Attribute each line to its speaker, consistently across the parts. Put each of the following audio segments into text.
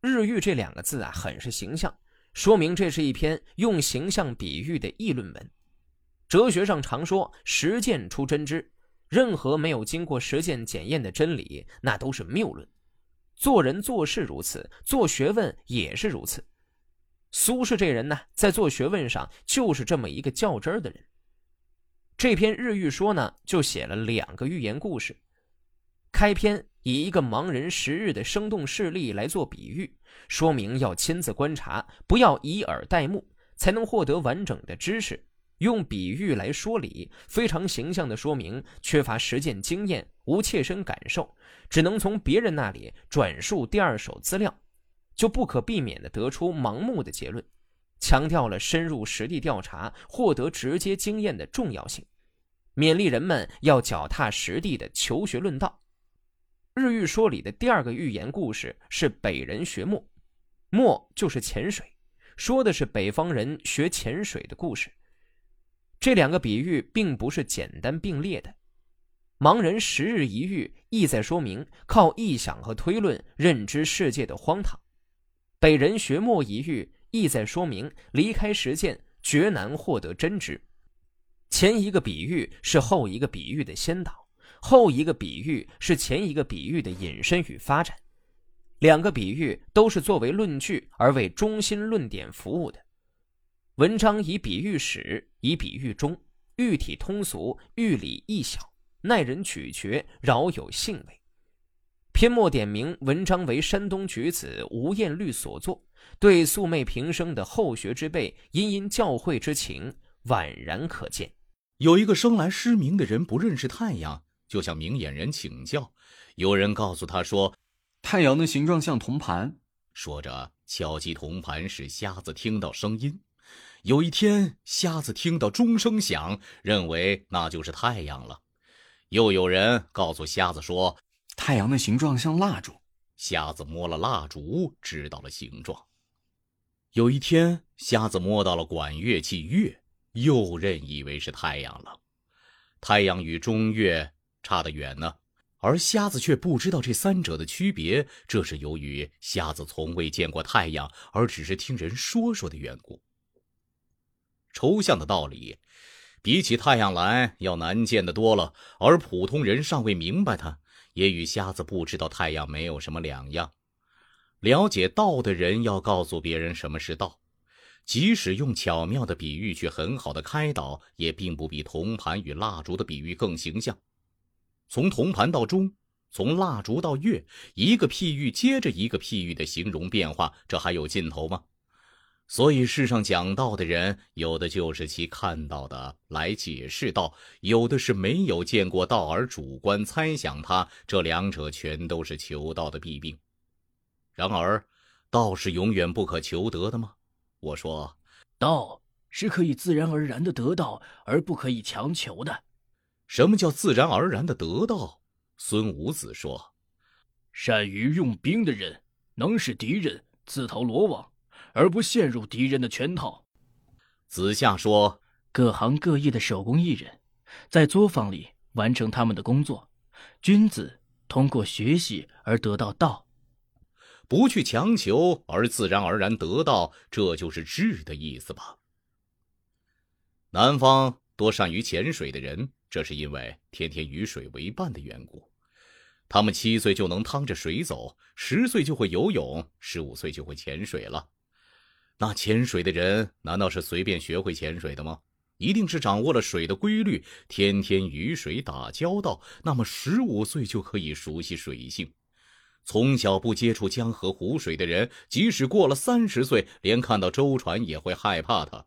Speaker 1: 日玉这两个字啊，很是形象，说明这是一篇用形象比喻的议论文。哲学上常说“实践出真知”，任何没有经过实践检验的真理，那都是谬论。做人做事如此，做学问也是如此。苏轼这人呢，在做学问上就是这么一个较真儿的人。这篇日寓说呢，就写了两个寓言故事。开篇以一个盲人识日的生动事例来做比喻，说明要亲自观察，不要以耳代目，才能获得完整的知识。用比喻来说理，非常形象地说明缺乏实践经验，无切身感受，只能从别人那里转述第二手资料，就不可避免地得出盲目的结论。强调了深入实地调查、获得直接经验的重要性，勉励人们要脚踏实地的求学论道。日寓说里的第二个寓言故事是北人学墨，墨就是潜水，说的是北方人学潜水的故事。这两个比喻并不是简单并列的，盲人十日一遇，意在说明靠臆想和推论认知世界的荒唐；北人学墨一遇，意在说明离开实践绝难获得真知。前一个比喻是后一个比喻的先导，后一个比喻是前一个比喻的引申与发展。两个比喻都是作为论据而为中心论点服务的。文章以比喻始，以比喻终，喻体通俗，喻理易晓，耐人咀嚼，饶有兴味。篇末点明文章为山东举子吴彦律所作，对素昧平生的后学之辈殷殷教诲之情宛然可见。
Speaker 2: 有一个生来失明的人不认识太阳，就向明眼人请教。有人告诉他说，
Speaker 3: 太阳的形状像铜盘。
Speaker 2: 说着敲击铜盘，使瞎子听到声音。有一天，瞎子听到钟声响，认为那就是太阳了。又有人告诉瞎子说，
Speaker 3: 太阳的形状像蜡烛。
Speaker 2: 瞎子摸了蜡烛，知道了形状。有一天，瞎子摸到了管乐器乐，又认以为是太阳了。太阳与中乐差得远呢，而瞎子却不知道这三者的区别。这是由于瞎子从未见过太阳，而只是听人说说的缘故。抽象的道理，比起太阳来要难见的多了，而普通人尚未明白它，也与瞎子不知道太阳没有什么两样。了解道的人要告诉别人什么是道，即使用巧妙的比喻去很好的开导，也并不比铜盘与蜡烛的比喻更形象。从铜盘到钟，从蜡烛到月，一个譬喻接着一个譬喻的形容变化，这还有尽头吗？所以，世上讲道的人，有的就是其看到的来解释道，有的是没有见过道而主观猜想它。这两者全都是求道的弊病。然而，道是永远不可求得的吗？我说，
Speaker 4: 道是可以自然而然的得到，而不可以强求的。
Speaker 2: 什么叫自然而然的得到？孙武子说：“
Speaker 4: 善于用兵的人，能使敌人自投罗网。”而不陷入敌人的圈套。
Speaker 2: 子夏说：“
Speaker 4: 各行各业的手工艺人，在作坊里完成他们的工作。君子通过学习而得到道，
Speaker 2: 不去强求而自然而然得到，这就是智的意思吧？”南方多善于潜水的人，这是因为天天与水为伴的缘故。他们七岁就能趟着水走，十岁就会游泳，十五岁就会潜水了。那潜水的人难道是随便学会潜水的吗？一定是掌握了水的规律，天天与水打交道，那么十五岁就可以熟悉水性。从小不接触江河湖水的人，即使过了三十岁，连看到舟船也会害怕它。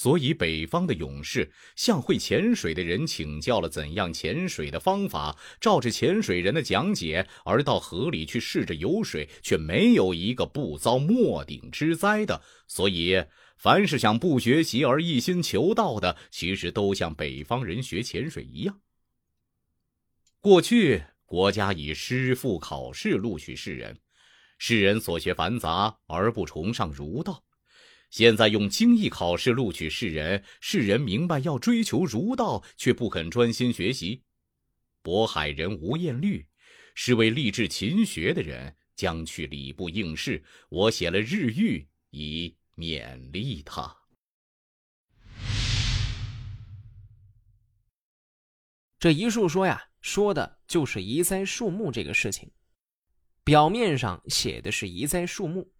Speaker 2: 所以，北方的勇士向会潜水的人请教了怎样潜水的方法，照着潜水人的讲解，而到河里去试着游水，却没有一个不遭末顶之灾的。所以，凡是想不学习而一心求道的，其实都像北方人学潜水一样。过去，国家以师傅考试录取士人，士人所学繁杂而不崇尚儒道。现在用经义考试录取士人，士人明白要追求儒道，却不肯专心学习。渤海人吴彦律是位立志勤学的人，将去礼部应试，我写了日谕以勉励他。
Speaker 1: 这一述说呀，说的就是移栽树木这个事情。表面上写的是移栽树木，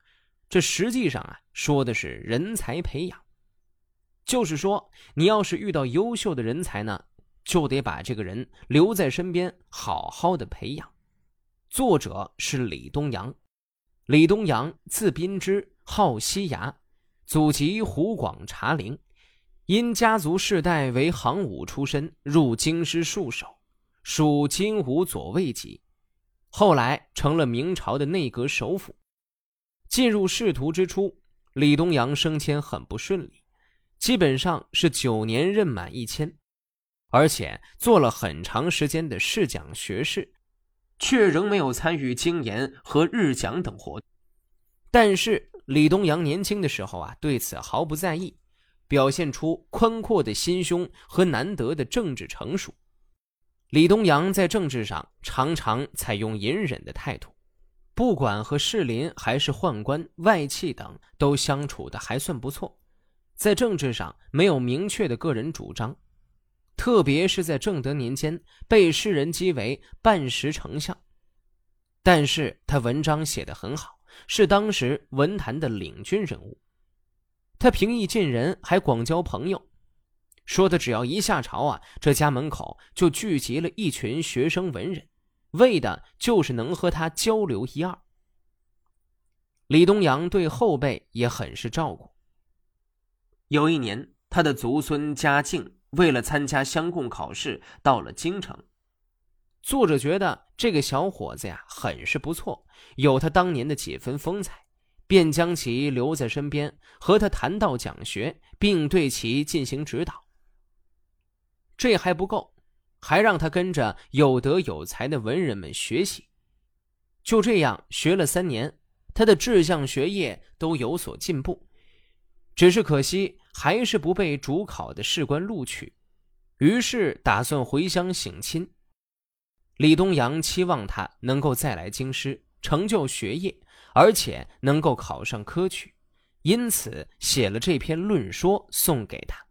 Speaker 1: 这实际上啊，说的是人才培养。就是说，你要是遇到优秀的人才呢，就得把这个人留在身边，好好的培养。作者是李东阳，李东阳字宾之，号西崖，祖籍湖广茶陵，因家族世代为行伍出身，入京师戍守，属金吾左卫级，后来成了明朝的内阁首辅。进入仕途之初，李东阳升迁很不顺利，基本上是九年任满一迁，而且做了很长时间的侍讲学士。却仍没有参与经研和日讲等活动。但是李东阳年轻的时候啊，对此毫不在意，表现出宽阔的心胸和难得的政治成熟。李东阳在政治上常常采用隐忍的态度，不管和士林还是宦官、外戚等，都相处的还算不错。在政治上没有明确的个人主张。特别是在正德年间，被世人讥为半时丞相，但是他文章写得很好，是当时文坛的领军人物。他平易近人，还广交朋友，说的只要一下朝啊，这家门口就聚集了一群学生文人，为的就是能和他交流一二。李东阳对后辈也很是照顾。有一年，他的族孙嘉靖。为了参加乡贡考试，到了京城。作者觉得这个小伙子呀，很是不错，有他当年的几分风采，便将其留在身边，和他谈道讲学，并对其进行指导。这还不够，还让他跟着有德有才的文人们学习。就这样学了三年，他的志向、学业都有所进步。只是可惜，还是不被主考的士官录取，于是打算回乡省亲。李东阳期望他能够再来京师成就学业，而且能够考上科举，因此写了这篇论说送给他。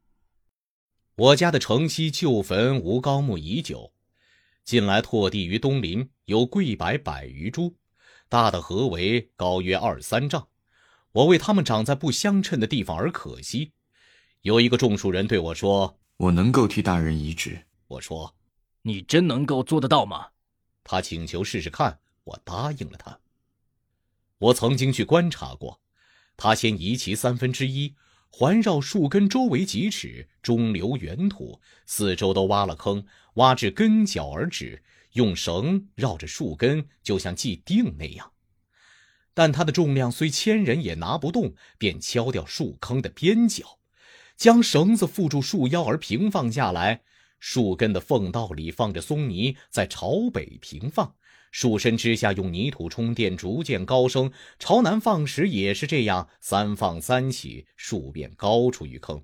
Speaker 2: 我家的城西旧坟无高木已久，近来拓地于东林，有桂柏百余株，大的合围，高约二三丈。我为他们长在不相称的地方而可惜。有一个种树人对我说：“
Speaker 3: 我能够替大人移植。”
Speaker 2: 我说：“
Speaker 4: 你真能够做得到吗？”
Speaker 2: 他请求试试看，我答应了他。我曾经去观察过，他先移其三分之一，环绕树根周围几尺，中留原土，四周都挖了坑，挖至根脚而止，用绳绕着树根，就像系钉那样。但它的重量虽千人也拿不动，便敲掉树坑的边角，将绳子缚住树腰而平放下来。树根的缝道里放着松泥，在朝北平放；树身之下用泥土充电，逐渐高升。朝南放时也是这样，三放三起，树便高出一坑。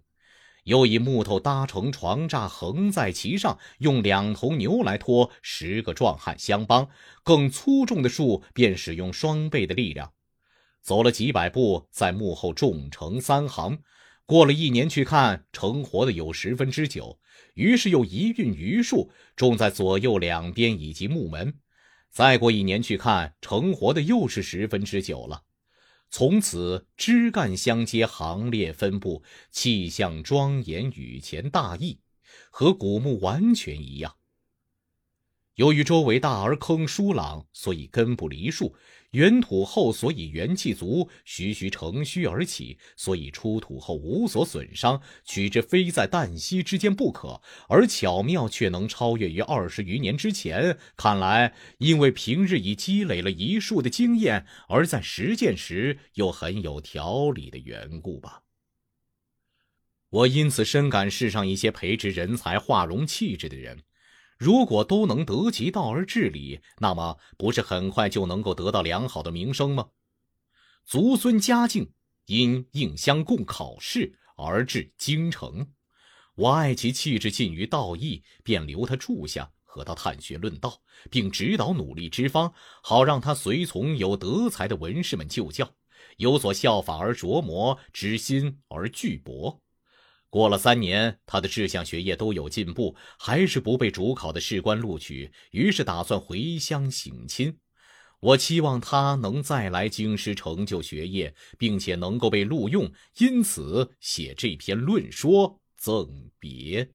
Speaker 2: 又以木头搭成床栅，横在其上，用两头牛来拖，十个壮汉相帮。更粗重的树便使用双倍的力量。走了几百步，在幕后种成三行。过了一年去看，成活的有十分之九。于是又一运榆树，种在左右两边以及木门。再过一年去看，成活的又是十分之九了。从此枝干相接，行列分布，气象庄严，雨前大义，和古墓完全一样。由于周围大而坑疏朗，所以根不离树；原土厚，所以元气足；徐徐乘虚而起，所以出土后无所损伤。取之非在旦夕之间不可，而巧妙却能超越于二十余年之前。看来，因为平日已积累了一树的经验，而在实践时又很有条理的缘故吧。我因此深感世上一些培植人才、化容气质的人。如果都能得其道而治理，那么不是很快就能够得到良好的名声吗？族孙嘉靖因应乡贡考试而至京城，我爱其气质近于道义，便留他住下，和他探学论道，并指导努力之方，好让他随从有德才的文士们就教，有所效法而琢磨，知新而具博。过了三年，他的志向学业都有进步，还是不被主考的士官录取，于是打算回乡省亲。我期望他能再来京师成就学业，并且能够被录用，因此写这篇论说赠别。